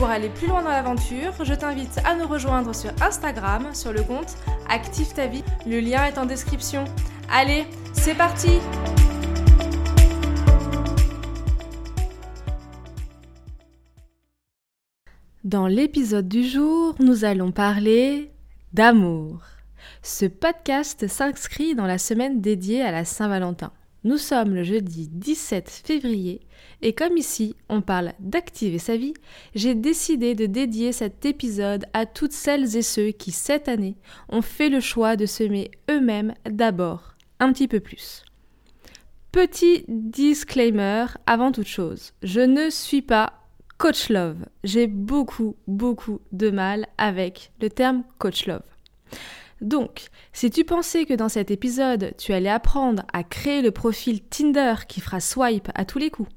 Pour aller plus loin dans l'aventure, je t'invite à nous rejoindre sur Instagram sur le compte Active. Le lien est en description. Allez, c'est parti Dans l'épisode du jour, nous allons parler d'amour. Ce podcast s'inscrit dans la semaine dédiée à la Saint-Valentin. Nous sommes le jeudi 17 février et comme ici on parle d'activer sa vie, j'ai décidé de dédier cet épisode à toutes celles et ceux qui cette année ont fait le choix de semer eux-mêmes d'abord un petit peu plus. Petit disclaimer avant toute chose, je ne suis pas coach love. J'ai beaucoup beaucoup de mal avec le terme coach love. Donc, si tu pensais que dans cet épisode, tu allais apprendre à créer le profil Tinder qui fera swipe à tous les coups,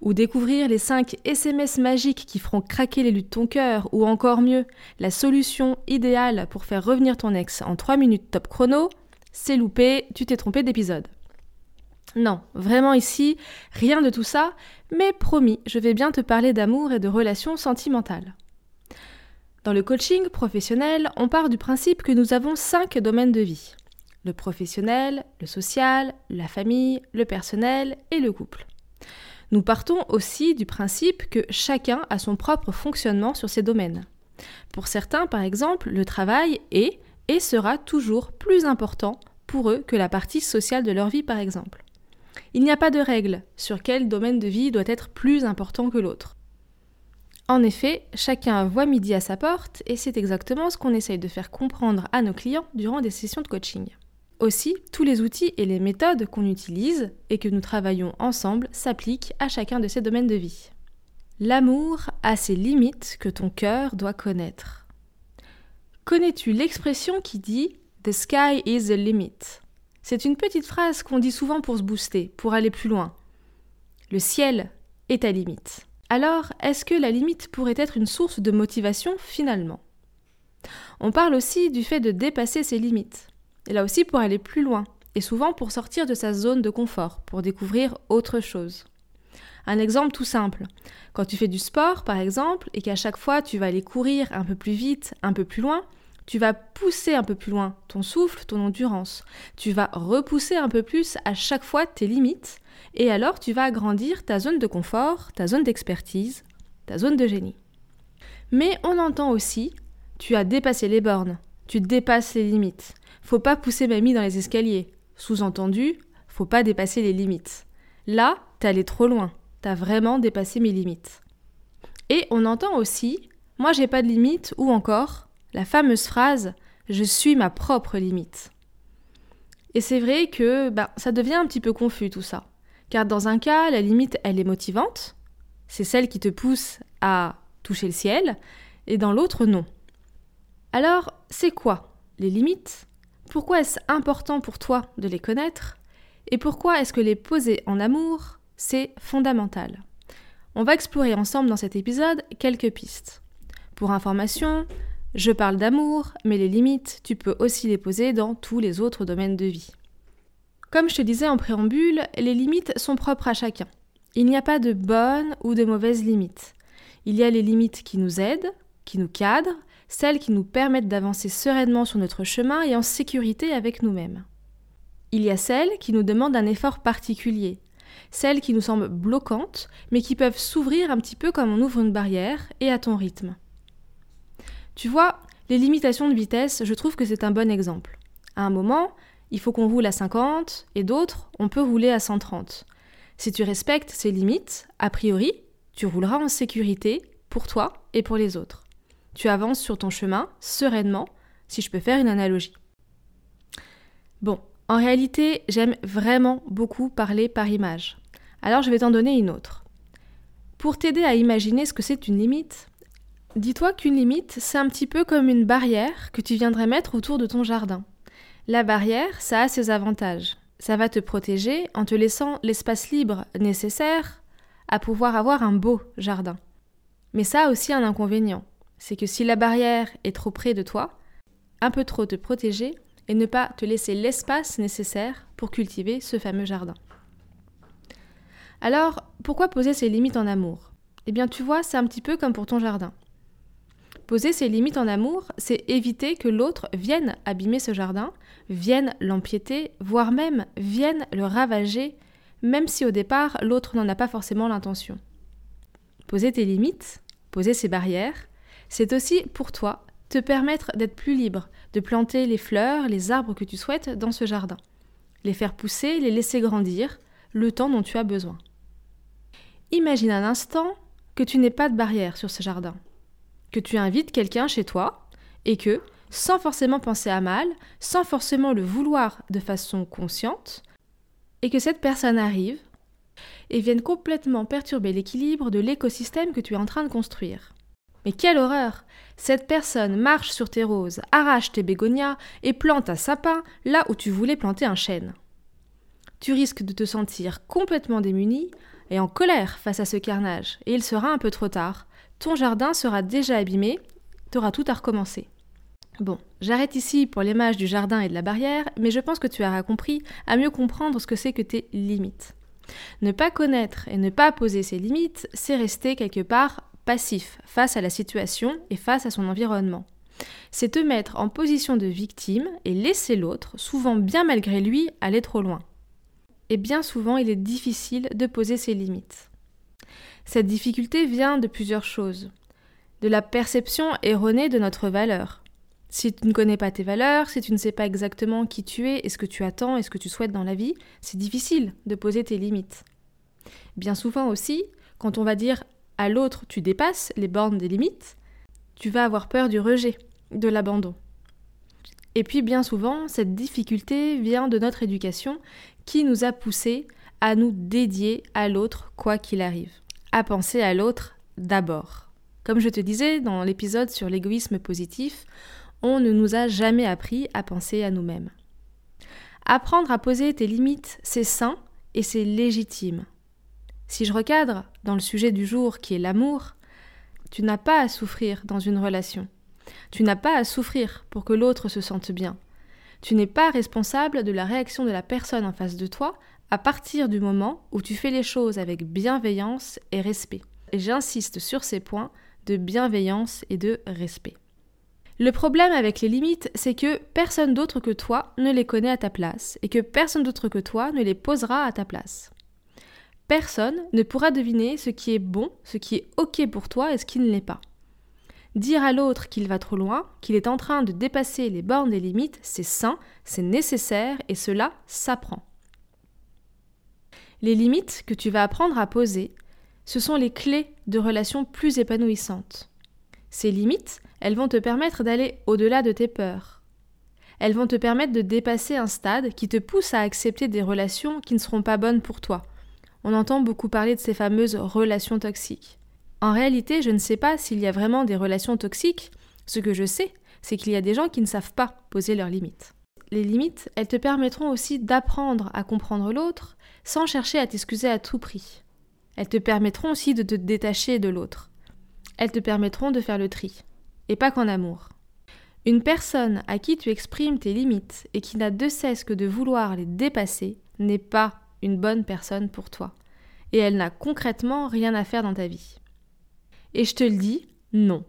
ou découvrir les 5 SMS magiques qui feront craquer les luttes de ton cœur, ou encore mieux, la solution idéale pour faire revenir ton ex en 3 minutes top chrono, c'est loupé, tu t'es trompé d'épisode. Non, vraiment ici, rien de tout ça, mais promis, je vais bien te parler d'amour et de relations sentimentales. Dans le coaching professionnel, on part du principe que nous avons cinq domaines de vie. Le professionnel, le social, la famille, le personnel et le couple. Nous partons aussi du principe que chacun a son propre fonctionnement sur ces domaines. Pour certains, par exemple, le travail est et sera toujours plus important pour eux que la partie sociale de leur vie, par exemple. Il n'y a pas de règle sur quel domaine de vie doit être plus important que l'autre. En effet, chacun voit midi à sa porte et c'est exactement ce qu'on essaye de faire comprendre à nos clients durant des sessions de coaching. Aussi, tous les outils et les méthodes qu'on utilise et que nous travaillons ensemble s'appliquent à chacun de ces domaines de vie. L'amour a ses limites que ton cœur doit connaître. Connais-tu l'expression qui dit The sky is the limit C'est une petite phrase qu'on dit souvent pour se booster, pour aller plus loin. Le ciel est ta limite. Alors, est-ce que la limite pourrait être une source de motivation finalement? On parle aussi du fait de dépasser ses limites. Et là aussi pour aller plus loin, et souvent pour sortir de sa zone de confort, pour découvrir autre chose. Un exemple tout simple. Quand tu fais du sport, par exemple, et qu'à chaque fois tu vas aller courir un peu plus vite, un peu plus loin, tu vas pousser un peu plus loin ton souffle, ton endurance. Tu vas repousser un peu plus à chaque fois tes limites. Et alors tu vas agrandir ta zone de confort, ta zone d'expertise, ta zone de génie. Mais on entend aussi, tu as dépassé les bornes, tu dépasses les limites. Faut pas pousser mamie dans les escaliers. Sous-entendu, faut pas dépasser les limites. Là, t'es allé trop loin. T'as vraiment dépassé mes limites. Et on entend aussi, moi j'ai pas de limite ou encore, la fameuse phrase Je suis ma propre limite. Et c'est vrai que ben, ça devient un petit peu confus tout ça. Car dans un cas, la limite, elle est motivante, c'est celle qui te pousse à toucher le ciel, et dans l'autre, non. Alors, c'est quoi les limites? Pourquoi est-ce important pour toi de les connaître? Et pourquoi est-ce que les poser en amour, c'est fondamental? On va explorer ensemble dans cet épisode quelques pistes. Pour information, je parle d'amour, mais les limites, tu peux aussi les poser dans tous les autres domaines de vie. Comme je te disais en préambule, les limites sont propres à chacun. Il n'y a pas de bonnes ou de mauvaises limites. Il y a les limites qui nous aident, qui nous cadrent, celles qui nous permettent d'avancer sereinement sur notre chemin et en sécurité avec nous-mêmes. Il y a celles qui nous demandent un effort particulier, celles qui nous semblent bloquantes, mais qui peuvent s'ouvrir un petit peu comme on ouvre une barrière et à ton rythme. Tu vois, les limitations de vitesse, je trouve que c'est un bon exemple. À un moment, il faut qu'on roule à 50 et d'autres, on peut rouler à 130. Si tu respectes ces limites, a priori, tu rouleras en sécurité pour toi et pour les autres. Tu avances sur ton chemin sereinement, si je peux faire une analogie. Bon, en réalité, j'aime vraiment beaucoup parler par image. Alors je vais t'en donner une autre. Pour t'aider à imaginer ce que c'est une limite, dis-toi qu'une limite, c'est un petit peu comme une barrière que tu viendrais mettre autour de ton jardin. La barrière, ça a ses avantages. Ça va te protéger en te laissant l'espace libre nécessaire à pouvoir avoir un beau jardin. Mais ça a aussi un inconvénient, c'est que si la barrière est trop près de toi, un peu trop te protéger et ne pas te laisser l'espace nécessaire pour cultiver ce fameux jardin. Alors, pourquoi poser ses limites en amour? Eh bien, tu vois, c'est un petit peu comme pour ton jardin. Poser ses limites en amour, c'est éviter que l'autre vienne abîmer ce jardin, vienne l'empiéter, voire même vienne le ravager, même si au départ l'autre n'en a pas forcément l'intention. Poser tes limites, poser ses barrières, c'est aussi pour toi te permettre d'être plus libre, de planter les fleurs, les arbres que tu souhaites dans ce jardin, les faire pousser, les laisser grandir, le temps dont tu as besoin. Imagine un instant que tu n'aies pas de barrière sur ce jardin, que tu invites quelqu'un chez toi et que, sans forcément penser à mal, sans forcément le vouloir de façon consciente, et que cette personne arrive et vienne complètement perturber l'équilibre de l'écosystème que tu es en train de construire. Mais quelle horreur Cette personne marche sur tes roses, arrache tes bégonias et plante un sapin là où tu voulais planter un chêne. Tu risques de te sentir complètement démuni et en colère face à ce carnage, et il sera un peu trop tard. Ton jardin sera déjà abîmé, tu auras tout à recommencer. Bon, j'arrête ici pour l'image du jardin et de la barrière, mais je pense que tu auras compris à mieux comprendre ce que c'est que tes limites. Ne pas connaître et ne pas poser ses limites, c'est rester quelque part passif face à la situation et face à son environnement. C'est te mettre en position de victime et laisser l'autre, souvent bien malgré lui, aller trop loin. Et bien souvent, il est difficile de poser ses limites. Cette difficulté vient de plusieurs choses. De la perception erronée de notre valeur. Si tu ne connais pas tes valeurs, si tu ne sais pas exactement qui tu es et ce que tu attends et ce que tu souhaites dans la vie, c'est difficile de poser tes limites. Bien souvent aussi, quand on va dire à l'autre tu dépasses les bornes des limites, tu vas avoir peur du rejet, de l'abandon. Et puis bien souvent, cette difficulté vient de notre éducation qui nous a poussé à nous dédier à l'autre quoi qu'il arrive, à penser à l'autre d'abord. Comme je te disais dans l'épisode sur l'égoïsme positif, on ne nous a jamais appris à penser à nous-mêmes. Apprendre à poser tes limites, c'est sain et c'est légitime. Si je recadre dans le sujet du jour qui est l'amour, tu n'as pas à souffrir dans une relation. Tu n'as pas à souffrir pour que l'autre se sente bien. Tu n'es pas responsable de la réaction de la personne en face de toi à partir du moment où tu fais les choses avec bienveillance et respect. Et j'insiste sur ces points de bienveillance et de respect. Le problème avec les limites, c'est que personne d'autre que toi ne les connaît à ta place et que personne d'autre que toi ne les posera à ta place. Personne ne pourra deviner ce qui est bon, ce qui est OK pour toi et ce qui ne l'est pas. Dire à l'autre qu'il va trop loin, qu'il est en train de dépasser les bornes des limites, c'est sain, c'est nécessaire et cela s'apprend. Les limites que tu vas apprendre à poser, ce sont les clés de relations plus épanouissantes. Ces limites, elles vont te permettre d'aller au-delà de tes peurs. Elles vont te permettre de dépasser un stade qui te pousse à accepter des relations qui ne seront pas bonnes pour toi, on entend beaucoup parler de ces fameuses relations toxiques. En réalité, je ne sais pas s'il y a vraiment des relations toxiques. Ce que je sais, c'est qu'il y a des gens qui ne savent pas poser leurs limites. Les limites, elles te permettront aussi d'apprendre à comprendre l'autre sans chercher à t'excuser à tout prix. Elles te permettront aussi de te détacher de l'autre. Elles te permettront de faire le tri. Et pas qu'en amour. Une personne à qui tu exprimes tes limites et qui n'a de cesse que de vouloir les dépasser n'est pas une bonne personne pour toi. Et elle n'a concrètement rien à faire dans ta vie. Et je te le dis, non.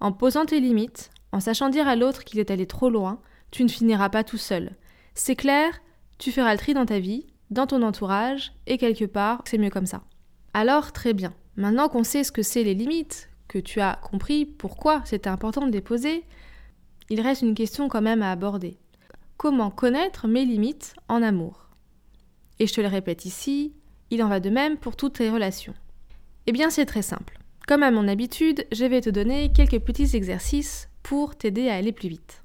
En posant tes limites, en sachant dire à l'autre qu'il est allé trop loin, tu ne finiras pas tout seul. C'est clair, tu feras le tri dans ta vie, dans ton entourage, et quelque part, c'est mieux comme ça. Alors, très bien. Maintenant qu'on sait ce que c'est les limites, que tu as compris pourquoi c'était important de les poser, il reste une question quand même à aborder. Comment connaître mes limites en amour? Et je te le répète ici, il en va de même pour toutes les relations. Eh bien, c'est très simple. Comme à mon habitude, je vais te donner quelques petits exercices pour t'aider à aller plus vite.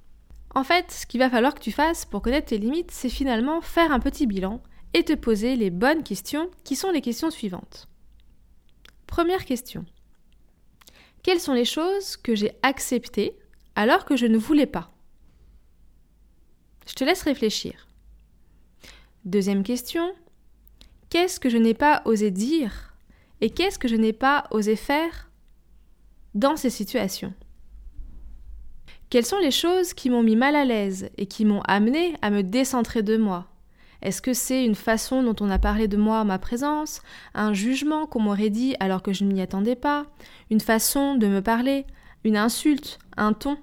En fait, ce qu'il va falloir que tu fasses pour connaître tes limites, c'est finalement faire un petit bilan et te poser les bonnes questions qui sont les questions suivantes. Première question. Quelles sont les choses que j'ai acceptées alors que je ne voulais pas? Je te laisse réfléchir. Deuxième question. Qu'est-ce que je n'ai pas osé dire et qu'est-ce que je n'ai pas osé faire dans ces situations? Quelles sont les choses qui m'ont mis mal à l'aise et qui m'ont amené à me décentrer de moi? Est-ce que c'est une façon dont on a parlé de moi à ma présence, un jugement qu'on m'aurait dit alors que je ne m'y attendais pas, une façon de me parler, une insulte, un ton?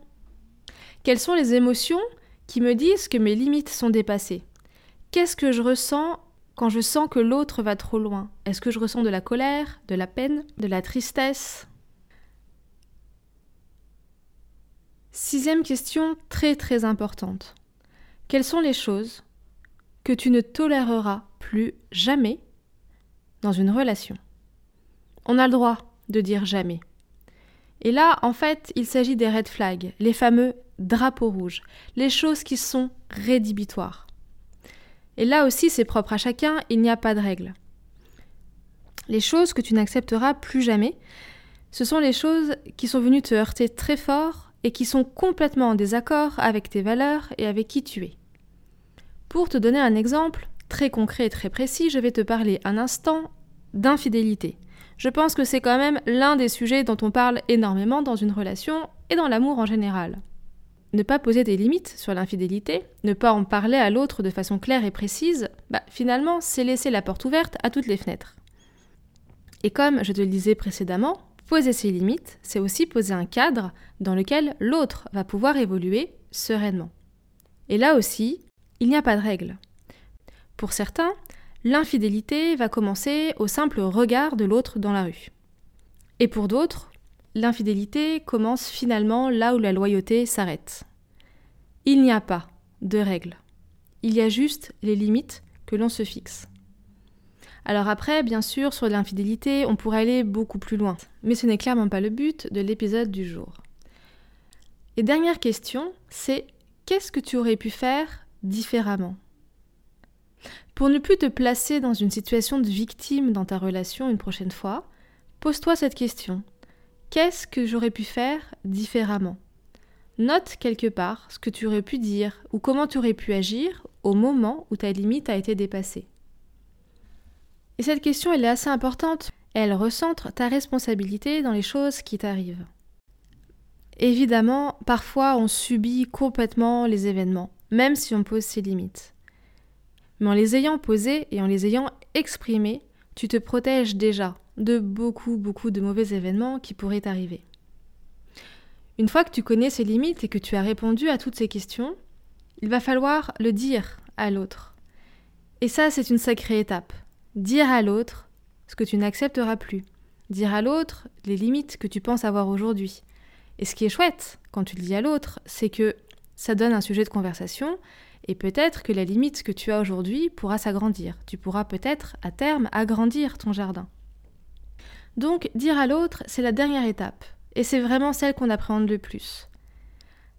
Quelles sont les émotions qui me disent que mes limites sont dépassées? Qu'est-ce que je ressens quand je sens que l'autre va trop loin? Est-ce que je ressens de la colère, de la peine, de la tristesse? Sixième question très très importante. Quelles sont les choses que tu ne toléreras plus jamais dans une relation? On a le droit de dire jamais. Et là, en fait, il s'agit des red flags, les fameux drapeaux rouges, les choses qui sont rédhibitoires. Et là aussi, c'est propre à chacun, il n'y a pas de règle. Les choses que tu n'accepteras plus jamais, ce sont les choses qui sont venues te heurter très fort et qui sont complètement en désaccord avec tes valeurs et avec qui tu es. Pour te donner un exemple très concret et très précis, je vais te parler un instant d'infidélité. Je pense que c'est quand même l'un des sujets dont on parle énormément dans une relation et dans l'amour en général ne pas poser des limites sur l'infidélité, ne pas en parler à l'autre de façon claire et précise, bah, finalement, c'est laisser la porte ouverte à toutes les fenêtres. Et comme je te le disais précédemment, poser ses limites, c'est aussi poser un cadre dans lequel l'autre va pouvoir évoluer sereinement. Et là aussi, il n'y a pas de règle. Pour certains, l'infidélité va commencer au simple regard de l'autre dans la rue. Et pour d'autres, l'infidélité commence finalement là où la loyauté s'arrête. Il n'y a pas de règles. Il y a juste les limites que l'on se fixe. Alors après, bien sûr, sur l'infidélité, on pourrait aller beaucoup plus loin. Mais ce n'est clairement pas le but de l'épisode du jour. Et dernière question, c'est qu'est-ce que tu aurais pu faire différemment? Pour ne plus te placer dans une situation de victime dans ta relation une prochaine fois, pose-toi cette question. Qu'est-ce que j'aurais pu faire différemment? Note quelque part ce que tu aurais pu dire ou comment tu aurais pu agir au moment où ta limite a été dépassée. Et cette question, elle est assez importante. Elle recentre ta responsabilité dans les choses qui t'arrivent. Évidemment, parfois on subit complètement les événements, même si on pose ses limites. Mais en les ayant posées et en les ayant exprimées, tu te protèges déjà de beaucoup, beaucoup de mauvais événements qui pourraient arriver. Une fois que tu connais ces limites et que tu as répondu à toutes ces questions, il va falloir le dire à l'autre. Et ça, c'est une sacrée étape. Dire à l'autre ce que tu n'accepteras plus. Dire à l'autre les limites que tu penses avoir aujourd'hui. Et ce qui est chouette quand tu le dis à l'autre, c'est que ça donne un sujet de conversation et peut-être que la limite que tu as aujourd'hui pourra s'agrandir. Tu pourras peut-être à terme agrandir ton jardin. Donc dire à l'autre, c'est la dernière étape, et c'est vraiment celle qu'on appréhende le plus.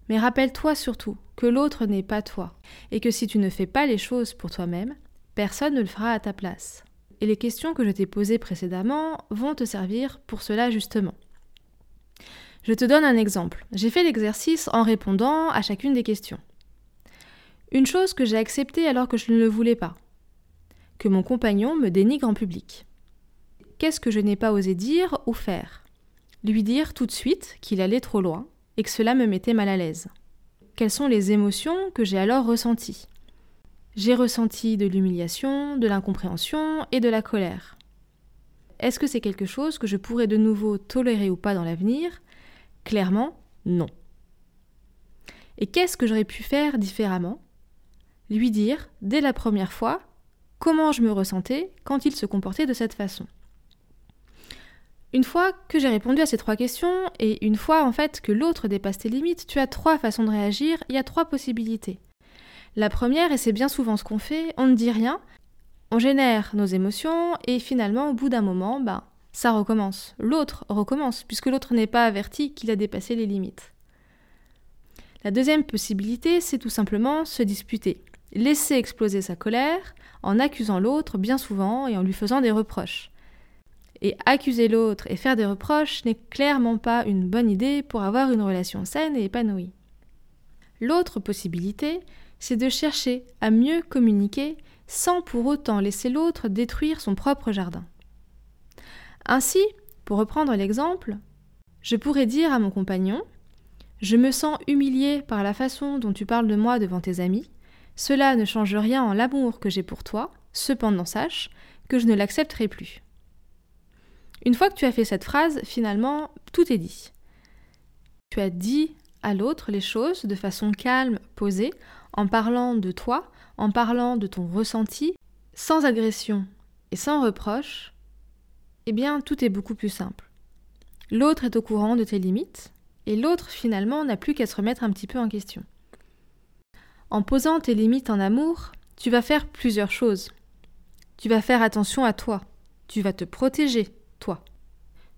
Mais rappelle-toi surtout que l'autre n'est pas toi, et que si tu ne fais pas les choses pour toi-même, personne ne le fera à ta place. Et les questions que je t'ai posées précédemment vont te servir pour cela justement. Je te donne un exemple. J'ai fait l'exercice en répondant à chacune des questions. Une chose que j'ai acceptée alors que je ne le voulais pas. Que mon compagnon me dénigre en public qu'est-ce que je n'ai pas osé dire ou faire? Lui dire tout de suite qu'il allait trop loin et que cela me mettait mal à l'aise. Quelles sont les émotions que j'ai alors ressenties? J'ai ressenti de l'humiliation, de l'incompréhension et de la colère. Est-ce que c'est quelque chose que je pourrais de nouveau tolérer ou pas dans l'avenir? Clairement, non. Et qu'est-ce que j'aurais pu faire différemment? Lui dire, dès la première fois, comment je me ressentais quand il se comportait de cette façon. Une fois que j'ai répondu à ces trois questions, et une fois en fait que l'autre dépasse tes limites, tu as trois façons de réagir, il y a trois possibilités. La première, et c'est bien souvent ce qu'on fait, on ne dit rien, on génère nos émotions, et finalement, au bout d'un moment, bah, ça recommence. L'autre recommence, puisque l'autre n'est pas averti qu'il a dépassé les limites. La deuxième possibilité, c'est tout simplement se disputer. Laisser exploser sa colère en accusant l'autre bien souvent et en lui faisant des reproches. Et accuser l'autre et faire des reproches n'est clairement pas une bonne idée pour avoir une relation saine et épanouie. L'autre possibilité, c'est de chercher à mieux communiquer sans pour autant laisser l'autre détruire son propre jardin. Ainsi, pour reprendre l'exemple, je pourrais dire à mon compagnon Je me sens humilié par la façon dont tu parles de moi devant tes amis. Cela ne change rien en l'amour que j'ai pour toi, cependant sache que je ne l'accepterai plus. Une fois que tu as fait cette phrase, finalement, tout est dit. Tu as dit l'autre les choses de façon calme, posée, en parlant de toi, en parlant de ton ressenti, sans agression et sans reproche, eh bien tout est beaucoup plus simple. L'autre est au courant de tes limites, et l'autre finalement n'a plus qu'à se remettre un petit peu en question. En posant tes limites en amour, tu vas faire plusieurs choses. Tu vas faire attention à toi, tu vas te protéger, toi.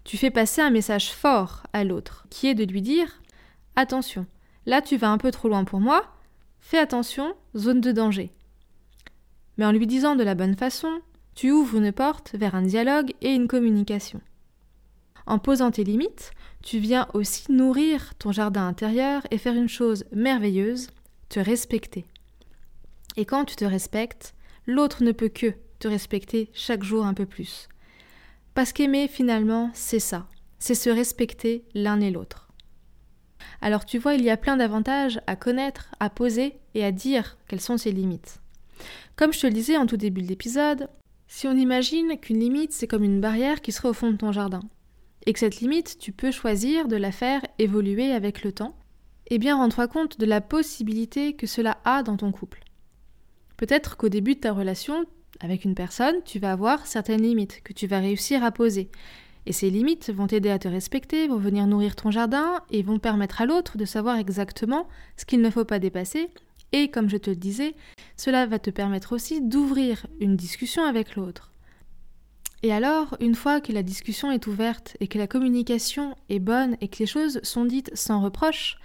Tu fais passer un message fort à l'autre, qui est de lui dire Attention, là tu vas un peu trop loin pour moi, fais attention, zone de danger. Mais en lui disant de la bonne façon, tu ouvres une porte vers un dialogue et une communication. En posant tes limites, tu viens aussi nourrir ton jardin intérieur et faire une chose merveilleuse, te respecter. Et quand tu te respectes, l'autre ne peut que te respecter chaque jour un peu plus. Parce qu'aimer, finalement, c'est ça, c'est se respecter l'un et l'autre. Alors tu vois, il y a plein d'avantages à connaître, à poser et à dire quelles sont ses limites. Comme je te le disais en tout début de l'épisode, si on imagine qu'une limite, c'est comme une barrière qui serait au fond de ton jardin, et que cette limite, tu peux choisir de la faire évoluer avec le temps, eh bien rends-toi compte de la possibilité que cela a dans ton couple. Peut-être qu'au début de ta relation avec une personne, tu vas avoir certaines limites que tu vas réussir à poser. Et ces limites vont t'aider à te respecter, vont venir nourrir ton jardin et vont permettre à l'autre de savoir exactement ce qu'il ne faut pas dépasser et comme je te le disais, cela va te permettre aussi d'ouvrir une discussion avec l'autre. Et alors, une fois que la discussion est ouverte et que la communication est bonne et que les choses sont dites sans reproche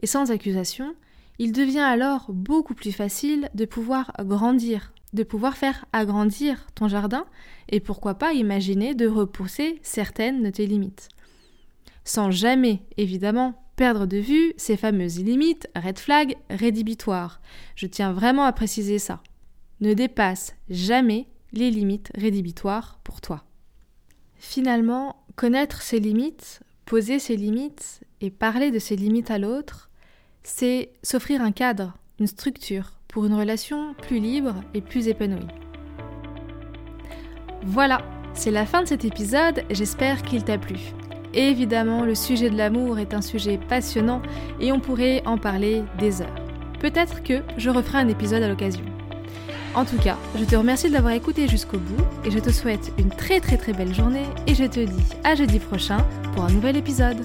et sans accusation, il devient alors beaucoup plus facile de pouvoir grandir, de pouvoir faire agrandir ton jardin et pourquoi pas imaginer de repousser certaines de tes limites. Sans jamais, évidemment, perdre de vue ces fameuses limites, red flag, rédhibitoires. Je tiens vraiment à préciser ça. Ne dépasse jamais les limites rédhibitoires pour toi. Finalement, connaître ses limites, poser ses limites et parler de ses limites à l'autre, c'est s'offrir un cadre, une structure pour une relation plus libre et plus épanouie. Voilà, c'est la fin de cet épisode, j'espère qu'il t'a plu. Évidemment, le sujet de l'amour est un sujet passionnant et on pourrait en parler des heures. Peut-être que je referai un épisode à l'occasion. En tout cas, je te remercie de l'avoir écouté jusqu'au bout et je te souhaite une très très très belle journée et je te dis à jeudi prochain pour un nouvel épisode.